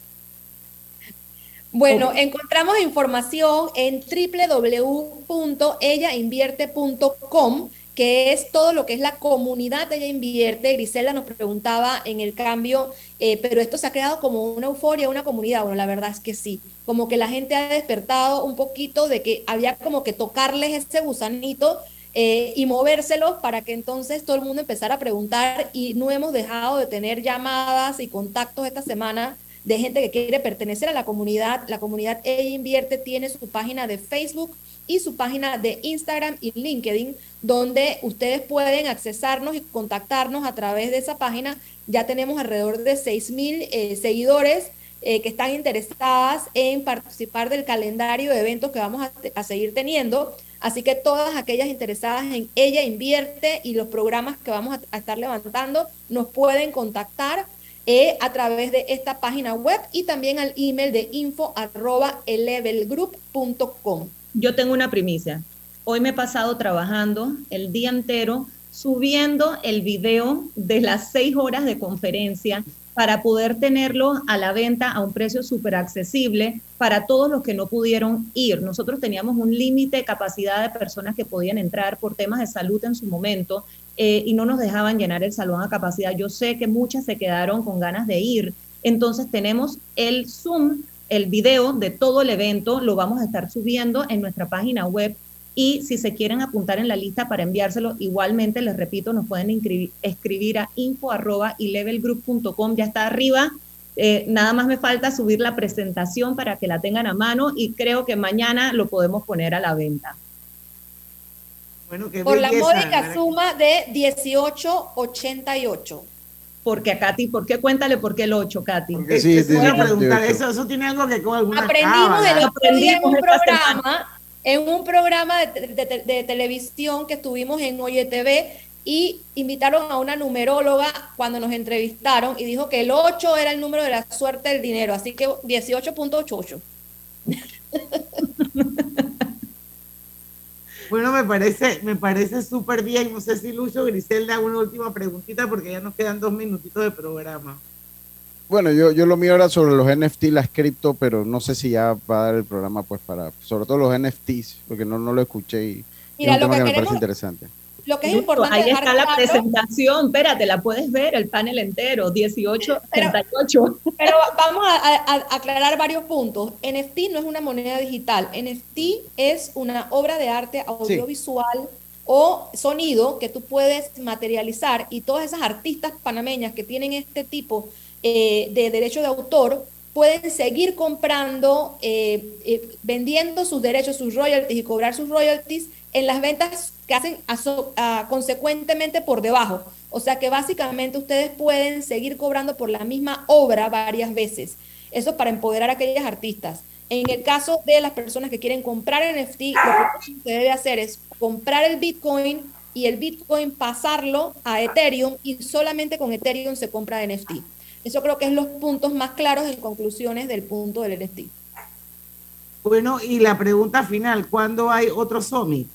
Bueno, encontramos información en www.ellainvierte.com, que es todo lo que es la comunidad de Ella Invierte. Griselda nos preguntaba en el cambio, eh, pero esto se ha creado como una euforia, una comunidad. Bueno, la verdad es que sí, como que la gente ha despertado un poquito de que había como que tocarles ese gusanito. Eh, y movérselos para que entonces todo el mundo empezara a preguntar y no hemos dejado de tener llamadas y contactos esta semana de gente que quiere pertenecer a la comunidad. La comunidad Ella Invierte tiene su página de Facebook y su página de Instagram y LinkedIn, donde ustedes pueden accesarnos y contactarnos a través de esa página. Ya tenemos alrededor de 6 mil eh, seguidores eh, que están interesadas en participar del calendario de eventos que vamos a, a seguir teniendo. Así que todas aquellas interesadas en Ella Invierte y los programas que vamos a, a estar levantando nos pueden contactar eh, a través de esta página web y también al email de info arroba elevelgroup.com. Yo tengo una primicia. Hoy me he pasado trabajando el día entero subiendo el video de las seis horas de conferencia para poder tenerlo a la venta a un precio súper accesible para todos los que no pudieron ir. Nosotros teníamos un límite de capacidad de personas que podían entrar por temas de salud en su momento eh, y no nos dejaban llenar el salón a capacidad. Yo sé que muchas se quedaron con ganas de ir. Entonces tenemos el Zoom, el video de todo el evento, lo vamos a estar subiendo en nuestra página web y si se quieren apuntar en la lista para enviárselo, igualmente les repito, nos pueden escribir a info arroba levelgroup.com, ya está arriba. Eh, nada más me falta subir la presentación para que la tengan a mano y creo que mañana lo podemos poner a la venta. Bueno, qué Por la belleza, módica ¿verdad? suma de 1888. Porque a Katy, ¿por qué cuéntale por qué el 8, Katy? Porque sí, te iba a preguntar, eso, eso tiene algo que con alguna Aprendimos el otro día en un programa, en un programa de, de- de- de televisión que estuvimos en Oye TV y invitaron a una numeróloga cuando nos entrevistaron y dijo que el 8 era el número de la suerte del dinero, así que 18.88. Bueno, me parece, me parece súper bien. No sé si Lucho Griselda una última preguntita porque ya nos quedan dos minutitos de programa. Bueno, yo, yo lo mío era sobre los NFT, las cripto, pero no sé si ya va a dar el programa pues para, sobre todo los NFTs, porque no, no lo escuché y, Mira, es un lo tema que que me queremos- parece interesante. Lo que es importante Ahí está la presentación, espérate, la puedes ver, el panel entero, 1888. Pero vamos a, a- a aclarar varios puntos. NFT no es una moneda digital. NFT es una obra de arte audiovisual o sonido que tú puedes materializar y todas esas artistas panameñas que tienen este tipo eh, de derecho de autor pueden seguir comprando, eh, eh, vendiendo sus derechos, sus royalties y cobrar sus royalties en las ventas que hacen ah, consecuentemente por debajo. O sea que básicamente ustedes pueden seguir cobrando por la misma obra varias veces. Eso es para empoderar a aquellas artistas. En el caso de las personas que quieren comprar NFT, lo que se debe hacer es comprar el Bitcoin y el Bitcoin pasarlo a Ethereum y solamente con Ethereum se compra NFT. Eso creo que es los puntos más claros en conclusiones del punto del NFT. Bueno, y la pregunta final, ¿cuándo hay otro summit?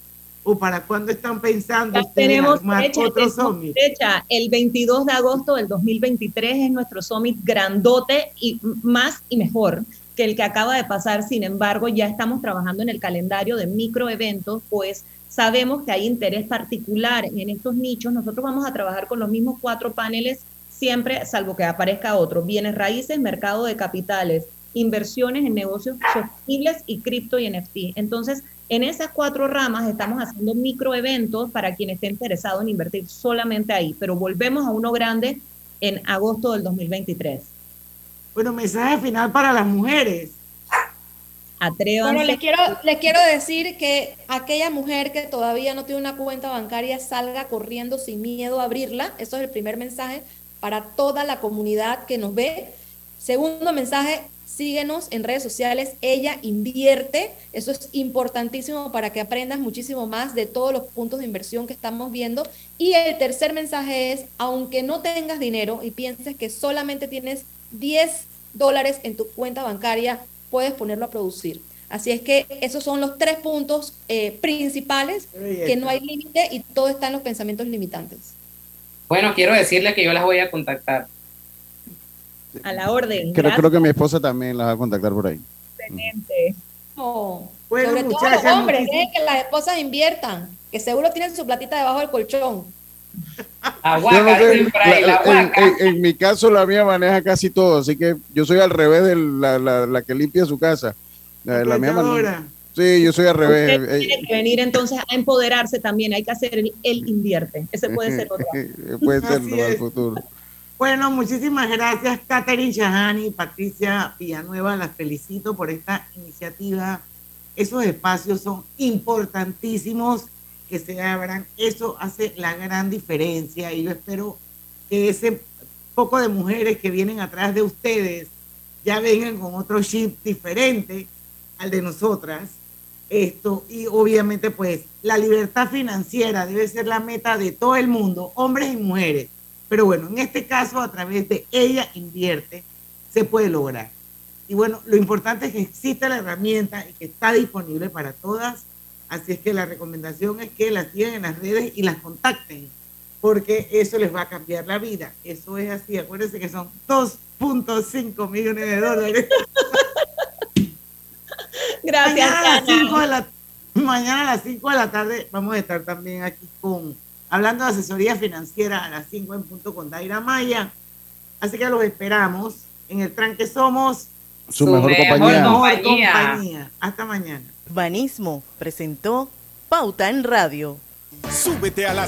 ¿O para cuándo están pensando Ya ustedes tenemos armar fecha, otro summit? fecha. El 22 de agosto del 2023 es nuestro summit grandote y más y mejor que el que acaba de pasar. Sin embargo, ya estamos trabajando en el calendario de microeventos, pues sabemos que hay interés particular en estos nichos. Nosotros vamos a trabajar con los mismos cuatro paneles siempre, salvo que aparezca otro. Bienes raíces, mercado de capitales, inversiones en negocios sostenibles y cripto y NFT. Entonces, en esas cuatro ramas estamos haciendo microeventos para quien esté interesado en invertir solamente ahí, pero volvemos a uno grande en agosto del 2023. Bueno, mensaje final para las mujeres. Atrévanse. Bueno, les quiero, les quiero decir que aquella mujer que todavía no tiene una cuenta bancaria salga corriendo sin miedo a abrirla. Eso es el primer mensaje para toda la comunidad que nos ve. Segundo mensaje, síguenos en redes sociales. Ella invierte. Eso es importantísimo para que aprendas muchísimo más de todos los puntos de inversión que estamos viendo. Y el tercer mensaje es, aunque no tengas dinero y pienses que solamente tienes 10 dólares en tu cuenta bancaria, puedes ponerlo a producir. Así es que esos son los tres puntos eh, principales, que no hay límite y todo está en los pensamientos limitantes. Bueno, quiero decirle que yo las voy a contactar. A la orden. Creo, creo que mi esposa también la va a contactar por ahí. Excelente. No, Bueno, sobre todo los hombres, dejen que las esposas inviertan, que seguro tienen su platita debajo del colchón. Yo no sé, la- en, en- en mi caso, la mía maneja casi todo, así que yo soy al revés de la, la- la que limpia su casa. La, la mía maneja- Sí, yo soy al revés. Usted tiene que venir entonces a empoderarse también. Hay que hacer el, el invierte. Ese puede ser otro. Puede ser el futuro. Bueno, muchísimas gracias, Catherine Shahani, Patricia Villanueva. Las felicito por esta iniciativa. Esos espacios son importantísimos que se abran. Eso hace la gran diferencia y yo espero que ese poco de mujeres que vienen atrás de ustedes ya vengan con otro chip diferente al de nosotras. Esto, y obviamente, pues, la libertad financiera debe ser la meta de todo el mundo, hombres y mujeres. Pero bueno, en este caso, a través de ella invierte, se puede lograr. Y bueno, lo importante es que existe la herramienta y que está disponible para todas. Así es que la recomendación es que las sigan en las redes y las contacten, porque eso les va a cambiar la vida. Eso es así. Acuérdense que son 2.5 millones de dólares. Gracias, Mañana a, las Ana. 5 de la, mañana a las 5 de la tarde vamos a estar también aquí con hablando de asesoría financiera a las 5 en punto con Daira Maya. Así que los esperamos. En el tranque somos Su mejor compañía. mejor compañía. compañía. Hasta mañana. Banismo presentó Pauta en Radio. Súbete a las